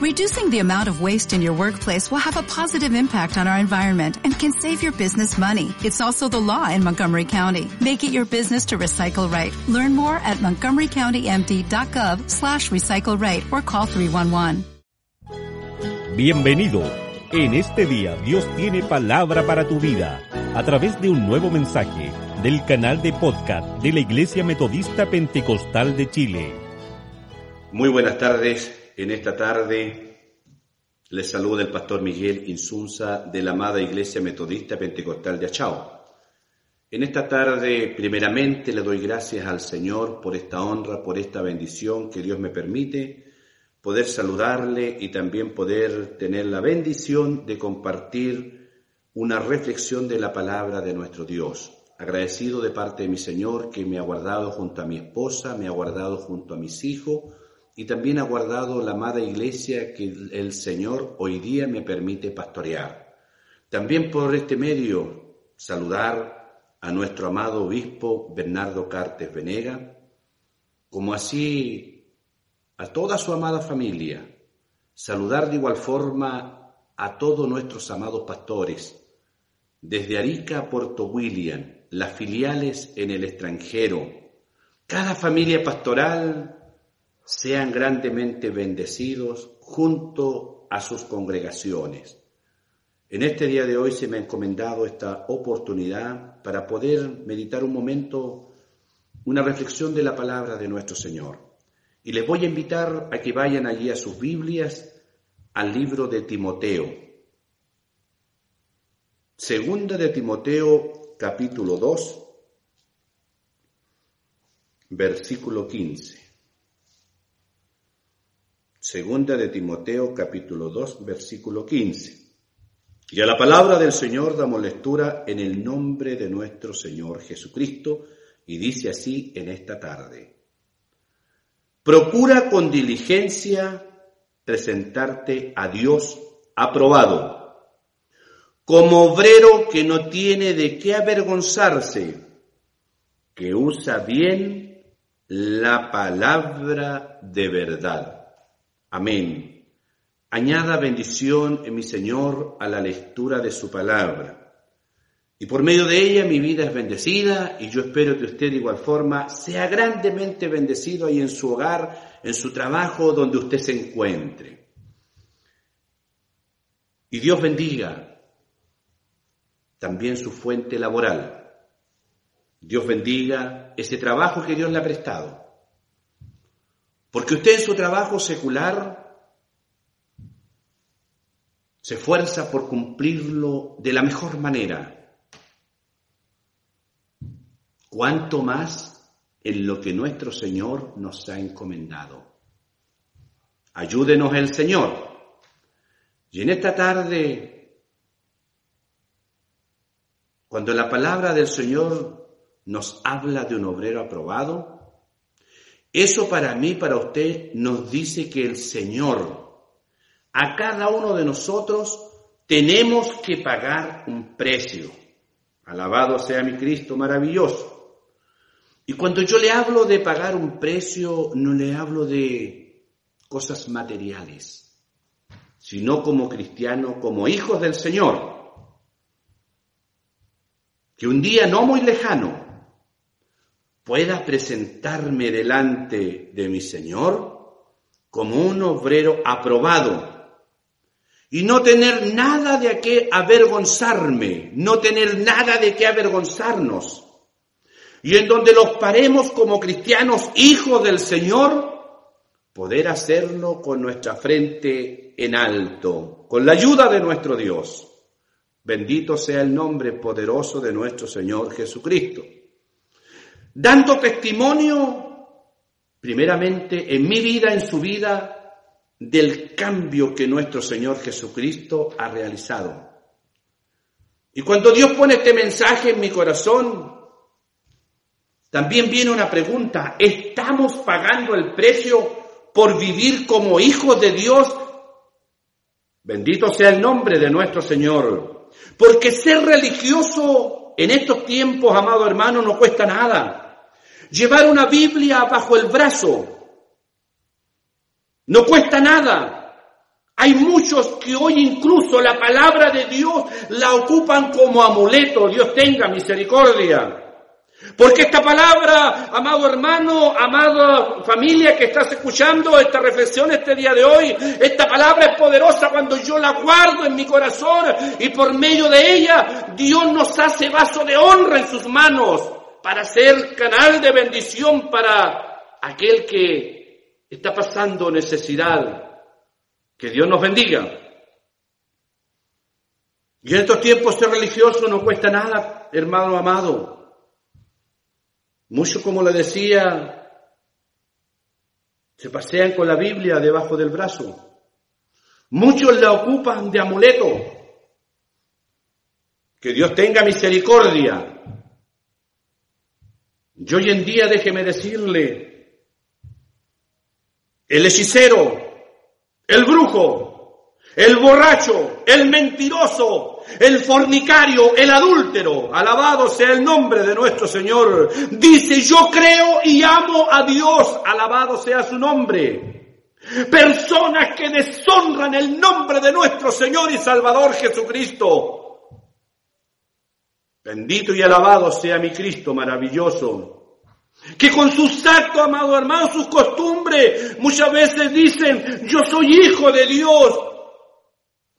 Reducing the amount of waste in your workplace will have a positive impact on our environment and can save your business money. It's also the law in Montgomery County. Make it your business to recycle right. Learn more at montgomerycountymd.gov slash recycle right or call 311. Bienvenido. En este día Dios tiene palabra para tu vida a través de un nuevo mensaje del canal de podcast de la Iglesia Metodista Pentecostal de Chile. Muy buenas tardes. En esta tarde les saluda el pastor Miguel Insunza de la amada Iglesia Metodista Pentecostal de Achao. En esta tarde, primeramente, le doy gracias al Señor por esta honra, por esta bendición que Dios me permite poder saludarle y también poder tener la bendición de compartir una reflexión de la palabra de nuestro Dios. Agradecido de parte de mi Señor que me ha guardado junto a mi esposa, me ha guardado junto a mis hijos, y también ha guardado la amada iglesia que el Señor hoy día me permite pastorear. También por este medio saludar a nuestro amado obispo Bernardo Cartes Venega, como así a toda su amada familia, saludar de igual forma a todos nuestros amados pastores, desde Arica a Puerto William, las filiales en el extranjero, cada familia pastoral sean grandemente bendecidos junto a sus congregaciones. En este día de hoy se me ha encomendado esta oportunidad para poder meditar un momento, una reflexión de la palabra de nuestro Señor. Y les voy a invitar a que vayan allí a sus Biblias, al libro de Timoteo. Segunda de Timoteo, capítulo 2, versículo 15. Segunda de Timoteo capítulo 2 versículo 15. Y a la palabra del Señor damos lectura en el nombre de nuestro Señor Jesucristo y dice así en esta tarde. Procura con diligencia presentarte a Dios aprobado, como obrero que no tiene de qué avergonzarse, que usa bien la palabra de verdad. Amén. Añada bendición en mi Señor a la lectura de su palabra. Y por medio de ella mi vida es bendecida y yo espero que usted de igual forma sea grandemente bendecido ahí en su hogar, en su trabajo, donde usted se encuentre. Y Dios bendiga también su fuente laboral. Dios bendiga ese trabajo que Dios le ha prestado. Porque usted en su trabajo secular se esfuerza por cumplirlo de la mejor manera. Cuanto más en lo que nuestro Señor nos ha encomendado. Ayúdenos el Señor. Y en esta tarde, cuando la palabra del Señor nos habla de un obrero aprobado, eso para mí, para usted, nos dice que el Señor, a cada uno de nosotros, tenemos que pagar un precio. Alabado sea mi Cristo maravilloso. Y cuando yo le hablo de pagar un precio, no le hablo de cosas materiales, sino como cristiano, como hijos del Señor. Que un día no muy lejano, pueda presentarme delante de mi Señor como un obrero aprobado y no tener nada de qué avergonzarme, no tener nada de qué avergonzarnos. Y en donde los paremos como cristianos hijos del Señor, poder hacerlo con nuestra frente en alto, con la ayuda de nuestro Dios. Bendito sea el nombre poderoso de nuestro Señor Jesucristo dando testimonio, primeramente, en mi vida, en su vida, del cambio que nuestro Señor Jesucristo ha realizado. Y cuando Dios pone este mensaje en mi corazón, también viene una pregunta, ¿estamos pagando el precio por vivir como hijos de Dios? Bendito sea el nombre de nuestro Señor. Porque ser religioso en estos tiempos, amado hermano, no cuesta nada. Llevar una Biblia bajo el brazo no cuesta nada. Hay muchos que hoy incluso la palabra de Dios la ocupan como amuleto. Dios tenga misericordia. Porque esta palabra, amado hermano, amada familia que estás escuchando esta reflexión este día de hoy, esta palabra es poderosa cuando yo la guardo en mi corazón y por medio de ella Dios nos hace vaso de honra en sus manos para ser canal de bendición para aquel que está pasando necesidad. Que Dios nos bendiga. Y en estos tiempos ser religioso no cuesta nada, hermano amado. Muchos, como le decía, se pasean con la Biblia debajo del brazo. Muchos la ocupan de amuleto. Que Dios tenga misericordia. Y hoy en día déjeme decirle, el hechicero, el brujo, el borracho, el mentiroso, el fornicario, el adúltero, alabado sea el nombre de nuestro Señor, dice, yo creo y amo a Dios, alabado sea su nombre. Personas que deshonran el nombre de nuestro Señor y Salvador Jesucristo. Bendito y alabado sea mi Cristo maravilloso. Que con sus actos, amado hermano, sus costumbres, muchas veces dicen, yo soy hijo de Dios,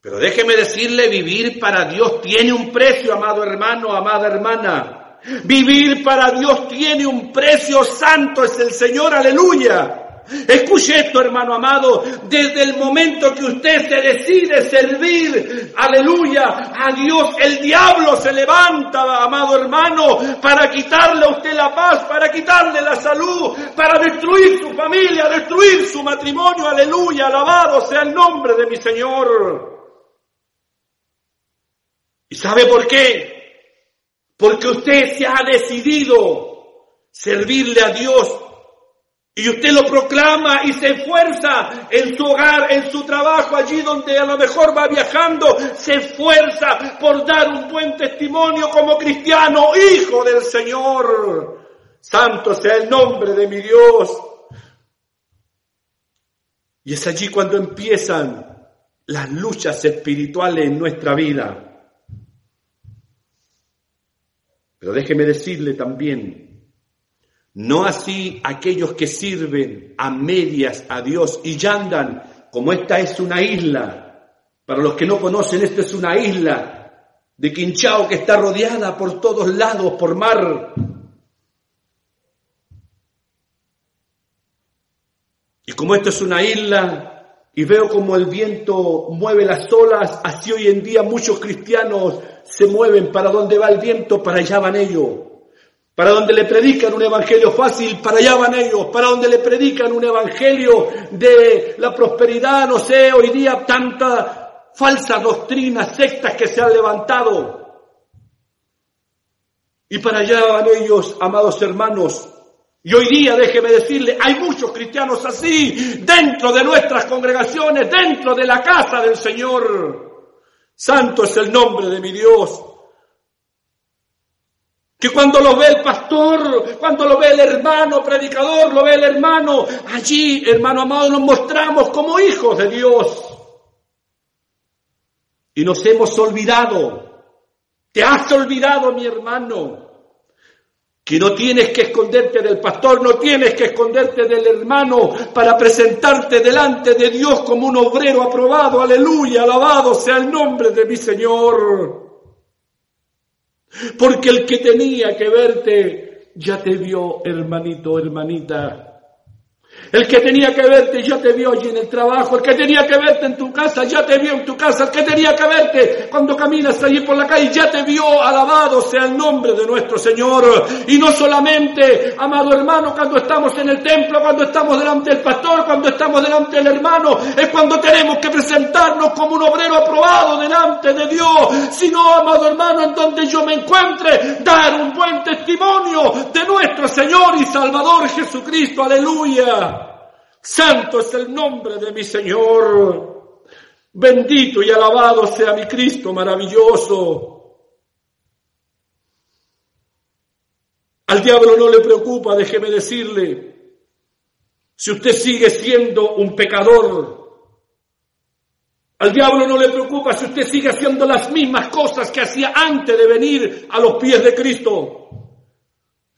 pero déjeme decirle, vivir para Dios tiene un precio, amado hermano, amada hermana. Vivir para Dios tiene un precio santo, es el Señor, aleluya. Escuche esto, hermano amado, desde el momento que usted se decide servir, aleluya, a Dios, el diablo se levanta, amado hermano, para quitarle a usted la paz, para quitarle la salud, para destruir su familia, destruir su matrimonio, aleluya, alabado sea el nombre de mi Señor. ¿Y sabe por qué? Porque usted se ha decidido servirle a Dios y usted lo proclama y se esfuerza en su hogar, en su trabajo, allí donde a lo mejor va viajando, se esfuerza por dar un buen testimonio como cristiano, hijo del Señor. Santo sea el nombre de mi Dios. Y es allí cuando empiezan las luchas espirituales en nuestra vida. Pero déjeme decirle también, no así aquellos que sirven a medias a Dios y ya andan, como esta es una isla. Para los que no conocen, esta es una isla de Quinchao que está rodeada por todos lados por mar. Y como esto es una isla y veo como el viento mueve las olas, así hoy en día muchos cristianos se mueven para donde va el viento, para allá van ellos. Para donde le predican un evangelio fácil, para allá van ellos. Para donde le predican un evangelio de la prosperidad, no sé, hoy día tantas falsas doctrinas, sectas que se han levantado. Y para allá van ellos, amados hermanos. Y hoy día, déjeme decirle, hay muchos cristianos así dentro de nuestras congregaciones, dentro de la casa del Señor. Santo es el nombre de mi Dios. Que cuando lo ve el pastor, cuando lo ve el hermano predicador, lo ve el hermano, allí, hermano amado, nos mostramos como hijos de Dios. Y nos hemos olvidado. Te has olvidado, mi hermano, que no tienes que esconderte del pastor, no tienes que esconderte del hermano para presentarte delante de Dios como un obrero aprobado. Aleluya, alabado sea el nombre de mi Señor. Porque el que tenía que verte ya te vio, hermanito, hermanita. El que tenía que verte ya te vio allí en el trabajo. El que tenía que verte en tu casa ya te vio en tu casa. El que tenía que verte cuando caminas allí por la calle ya te vio. Alabado sea el nombre de nuestro Señor. Y no solamente, amado hermano, cuando estamos en el templo, cuando estamos delante del pastor, cuando estamos delante del hermano, es cuando tenemos que presentarnos como un obrero aprobado delante de Dios. Sino, amado hermano, en donde yo me encuentre, dar un buen testimonio de nuestro Señor y Salvador Jesucristo. Aleluya. Santo es el nombre de mi Señor. Bendito y alabado sea mi Cristo maravilloso. Al diablo no le preocupa, déjeme decirle, si usted sigue siendo un pecador, Al diablo no le preocupa si usted sigue haciendo las mismas cosas que hacía antes de venir a los pies de Cristo.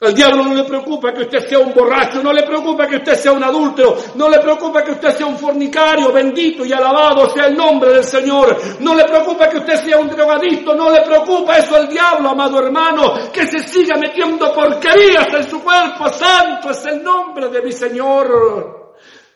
Al diablo no le preocupa que usted sea un borracho, no le preocupa que usted sea un adúltero, no le preocupa que usted sea un fornicario, bendito y alabado sea el nombre del Señor. No le preocupa que usted sea un drogadicto, no le preocupa eso al diablo, amado hermano, que se siga metiendo porquerías en su cuerpo. Santo es el nombre de mi Señor.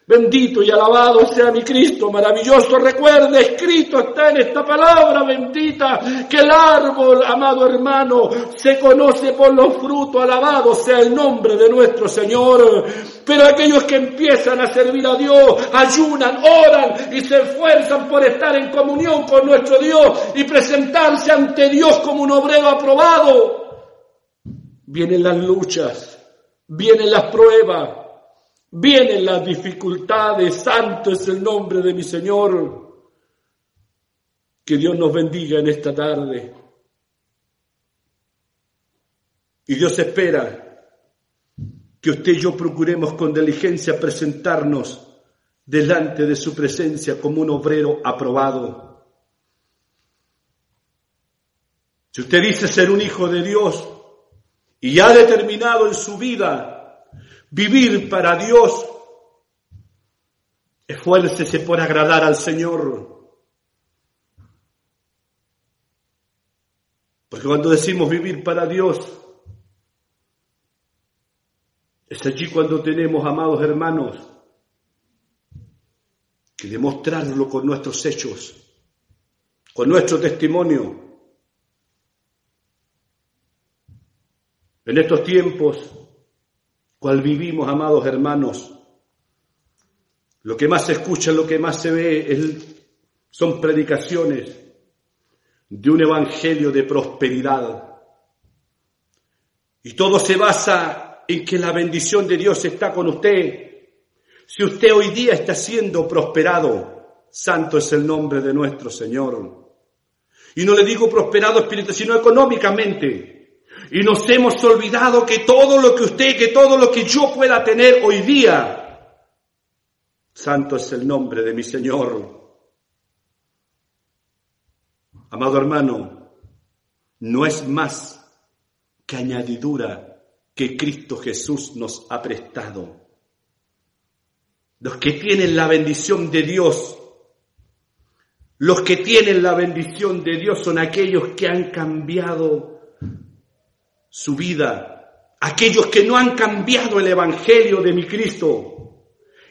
Bendito y alabado sea mi Cristo maravilloso. Recuerde, escrito está en esta palabra bendita, que el árbol, amado hermano, se conoce por los frutos. Alabado sea el nombre de nuestro Señor. Pero aquellos que empiezan a servir a Dios, ayunan, oran y se esfuerzan por estar en comunión con nuestro Dios y presentarse ante Dios como un obrero aprobado. Vienen las luchas, vienen las pruebas Vienen las dificultades, santo es el nombre de mi Señor. Que Dios nos bendiga en esta tarde. Y Dios espera que usted y yo procuremos con diligencia presentarnos delante de su presencia como un obrero aprobado. Si usted dice ser un hijo de Dios y ha determinado en su vida vivir para Dios. Esfuércese por agradar al Señor. Porque cuando decimos vivir para Dios, es allí cuando tenemos, amados hermanos, que demostrarlo con nuestros hechos, con nuestro testimonio. En estos tiempos cual vivimos, amados hermanos. Lo que más se escucha, lo que más se ve son predicaciones de un evangelio de prosperidad. Y todo se basa en que la bendición de Dios está con usted. Si usted hoy día está siendo prosperado, santo es el nombre de nuestro Señor. Y no le digo prosperado espiritual, sino económicamente. Y nos hemos olvidado que todo lo que usted, que todo lo que yo pueda tener hoy día, santo es el nombre de mi Señor. Amado hermano, no es más que añadidura que Cristo Jesús nos ha prestado. Los que tienen la bendición de Dios, los que tienen la bendición de Dios son aquellos que han cambiado su vida, aquellos que no han cambiado el Evangelio de mi Cristo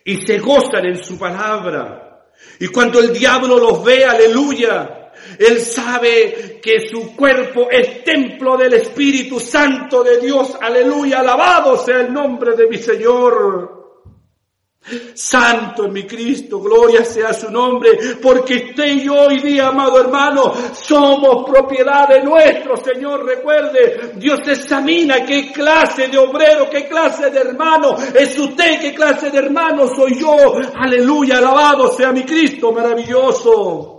y se gozan en su palabra. Y cuando el diablo los ve, aleluya, él sabe que su cuerpo es templo del Espíritu Santo de Dios, aleluya, alabado sea el nombre de mi Señor. Santo en mi Cristo, gloria sea su nombre, porque usted y yo hoy día, amado hermano, somos propiedad de nuestro Señor. Recuerde, Dios examina qué clase de obrero, qué clase de hermano es usted, qué clase de hermano soy yo. Aleluya, alabado sea mi Cristo maravilloso.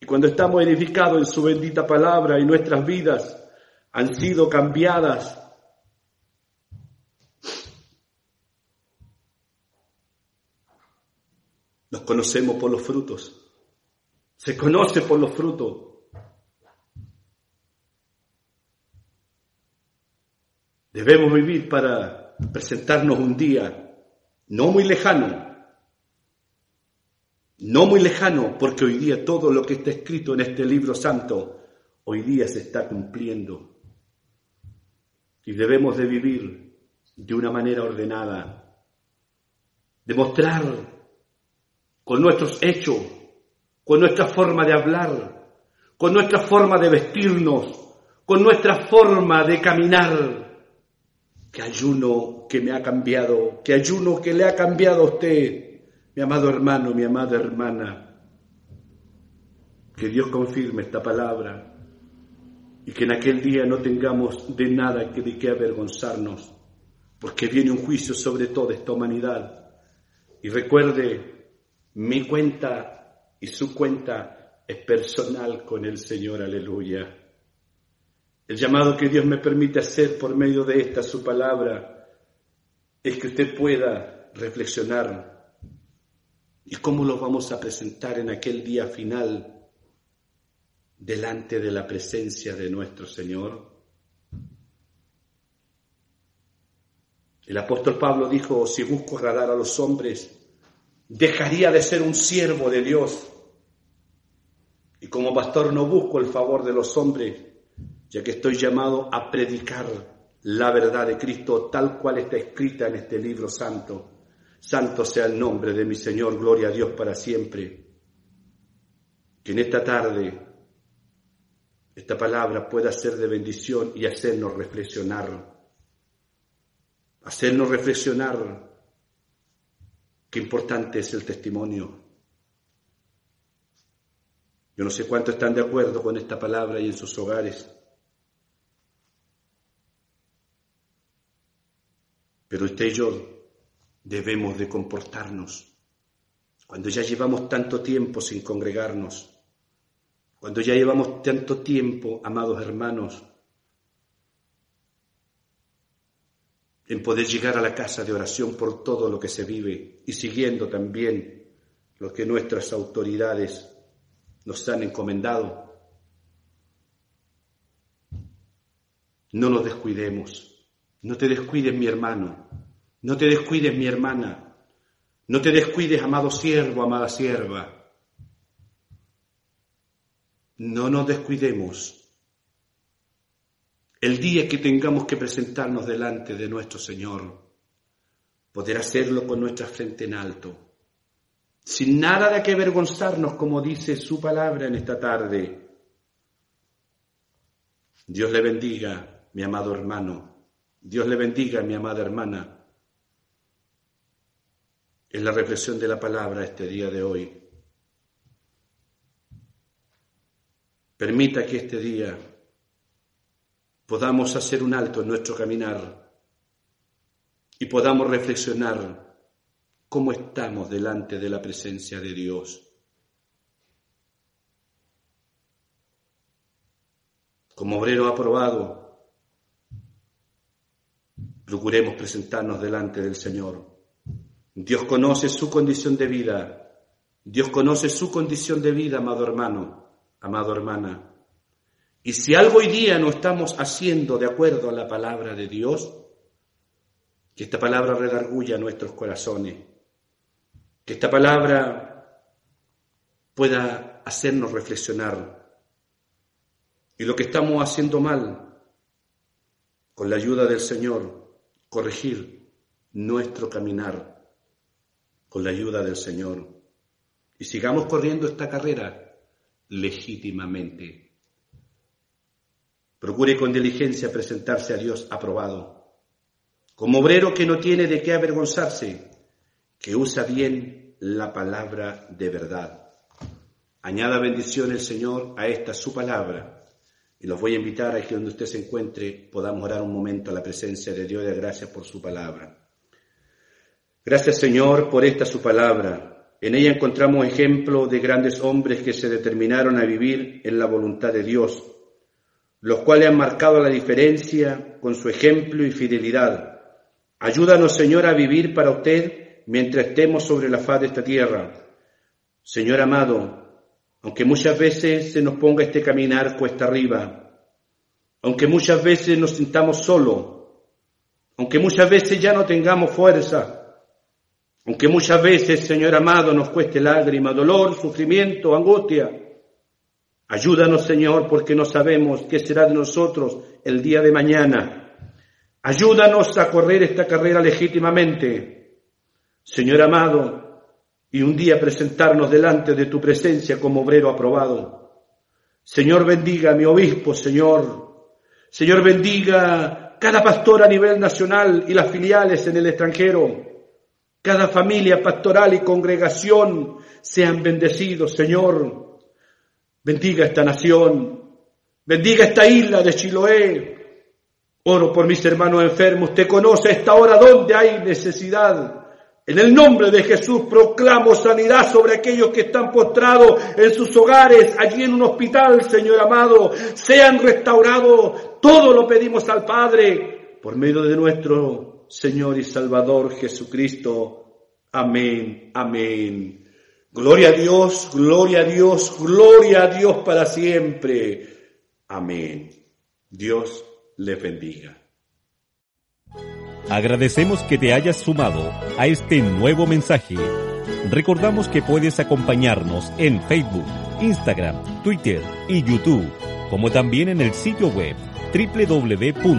Y cuando estamos edificados en su bendita palabra y nuestras vidas han sido cambiadas Nos conocemos por los frutos. Se conoce por los frutos. Debemos vivir para presentarnos un día no muy lejano, no muy lejano, porque hoy día todo lo que está escrito en este libro santo, hoy día se está cumpliendo. Y debemos de vivir de una manera ordenada, demostrar con nuestros hechos, con nuestra forma de hablar, con nuestra forma de vestirnos, con nuestra forma de caminar. Que ayuno que me ha cambiado, que ayuno que le ha cambiado a usted, mi amado hermano, mi amada hermana. Que Dios confirme esta palabra y que en aquel día no tengamos de nada que de qué avergonzarnos, porque viene un juicio sobre toda esta humanidad. Y recuerde, mi cuenta y su cuenta es personal con el Señor, aleluya. El llamado que Dios me permite hacer por medio de esta su palabra es que usted pueda reflexionar ¿Y cómo los vamos a presentar en aquel día final delante de la presencia de nuestro Señor? El apóstol Pablo dijo, si busco agradar a los hombres, dejaría de ser un siervo de Dios. Y como pastor no busco el favor de los hombres, ya que estoy llamado a predicar la verdad de Cristo tal cual está escrita en este libro santo. Santo sea el nombre de mi Señor, gloria a Dios para siempre. Que en esta tarde esta palabra pueda ser de bendición y hacernos reflexionar hacernos reflexionar qué importante es el testimonio. Yo no sé cuánto están de acuerdo con esta palabra y en sus hogares. Pero usted y yo debemos de comportarnos. Cuando ya llevamos tanto tiempo sin congregarnos, cuando ya llevamos tanto tiempo, amados hermanos, en poder llegar a la casa de oración por todo lo que se vive y siguiendo también lo que nuestras autoridades nos han encomendado. No nos descuidemos, no te descuides mi hermano, no te descuides mi hermana, no te descuides amado siervo, amada sierva. No nos descuidemos el día que tengamos que presentarnos delante de nuestro Señor, poder hacerlo con nuestra frente en alto, sin nada de que avergonzarnos, como dice su palabra en esta tarde. Dios le bendiga, mi amado hermano. Dios le bendiga, mi amada hermana. Es la reflexión de la palabra este día de hoy. Permita que este día podamos hacer un alto en nuestro caminar y podamos reflexionar cómo estamos delante de la presencia de Dios. Como obrero aprobado, procuremos presentarnos delante del Señor. Dios conoce su condición de vida. Dios conoce su condición de vida, amado hermano, amado hermana. Y si algo hoy día no estamos haciendo de acuerdo a la palabra de Dios, que esta palabra redarguya nuestros corazones, que esta palabra pueda hacernos reflexionar. Y lo que estamos haciendo mal, con la ayuda del Señor, corregir nuestro caminar, con la ayuda del Señor. Y sigamos corriendo esta carrera legítimamente Procure con diligencia presentarse a Dios aprobado, como obrero que no tiene de qué avergonzarse, que usa bien la palabra de verdad. Añada bendición el Señor a esta su palabra. Y los voy a invitar a que donde usted se encuentre podamos orar un momento a la presencia de Dios de gracias por su palabra. Gracias Señor por esta su palabra. En ella encontramos ejemplo de grandes hombres que se determinaron a vivir en la voluntad de Dios los cuales han marcado la diferencia con su ejemplo y fidelidad. Ayúdanos, Señor, a vivir para usted mientras estemos sobre la faz de esta tierra. Señor amado, aunque muchas veces se nos ponga este caminar cuesta arriba, aunque muchas veces nos sintamos solos, aunque muchas veces ya no tengamos fuerza, aunque muchas veces, Señor amado, nos cueste lágrima, dolor, sufrimiento, angustia, Ayúdanos, Señor, porque no sabemos qué será de nosotros el día de mañana. Ayúdanos a correr esta carrera legítimamente, Señor amado, y un día presentarnos delante de tu presencia como obrero aprobado. Señor, bendiga a mi obispo, Señor. Señor, bendiga cada pastor a nivel nacional y las filiales en el extranjero. Cada familia pastoral y congregación sean bendecidos, Señor. Bendiga esta nación. Bendiga esta isla de Chiloé. Oro por mis hermanos enfermos. Usted conoce esta hora donde hay necesidad. En el nombre de Jesús proclamo sanidad sobre aquellos que están postrados en sus hogares, allí en un hospital, Señor amado. Sean restaurados. Todo lo pedimos al Padre por medio de nuestro Señor y Salvador Jesucristo. Amén, amén. Gloria a Dios, gloria a Dios, gloria a Dios para siempre. Amén. Dios le bendiga. Agradecemos que te hayas sumado a este nuevo mensaje. Recordamos que puedes acompañarnos en Facebook, Instagram, Twitter y YouTube, como también en el sitio web www.impch.org.